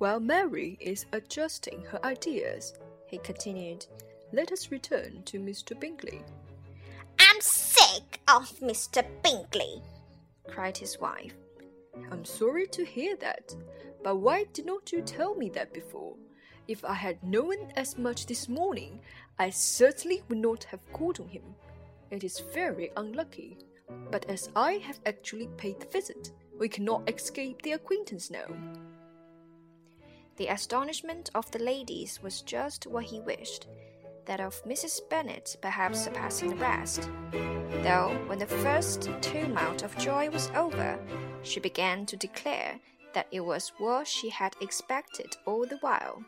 While Mary is adjusting her ideas, he continued, let us return to Mr. Bingley. I'm sick of Mr. Bingley, cried his wife. I'm sorry to hear that, but why did not you tell me that before? If I had known as much this morning, I certainly would not have called on him. It is very unlucky, but as I have actually paid the visit, we cannot escape the acquaintance now. The astonishment of the ladies was just what he wished, that of Mrs. Bennet perhaps surpassing the rest. Though, when the first tumult of joy was over, she began to declare that it was what she had expected all the while.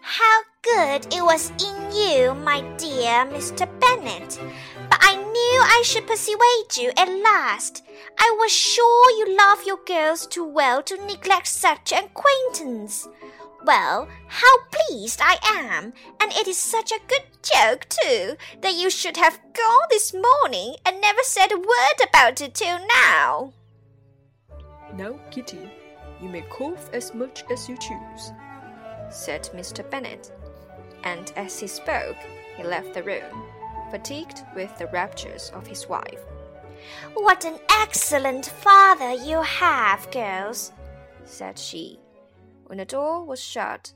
How good it was in you, my dear Mr. Bennet. But I knew I should persuade you at last. I was sure you love your girls too well to neglect such an acquaintance. Well, how pleased I am, and it is such a good joke, too, that you should have gone this morning and never said a word about it till now. Now, Kitty, you may cough as much as you choose, said Mr. Bennet, and as he spoke, he left the room, fatigued with the raptures of his wife. What an excellent father you have, girls, said she when the door was shut.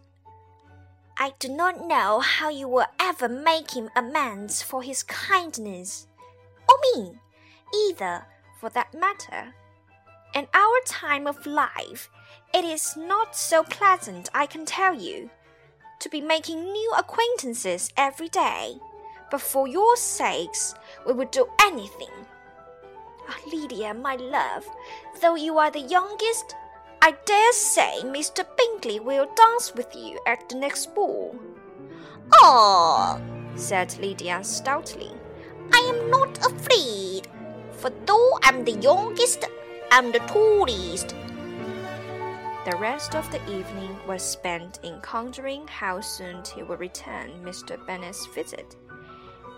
I do not know how you will ever make him amends for his kindness, or me, either, for that matter. In our time of life, it is not so pleasant, I can tell you, to be making new acquaintances every day. But for your sakes, we would do anything. Oh, Lydia, my love, though you are the youngest, I dare say Mr. Bingley will dance with you at the next ball. Oh, said Lydia stoutly, I am not afraid, for though I'm the youngest, I'm the tallest. The rest of the evening was spent in considering how soon he would return Mr. Bennet's visit,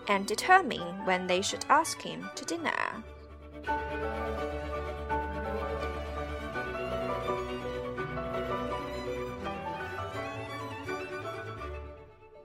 and determining when they should ask him to dinner.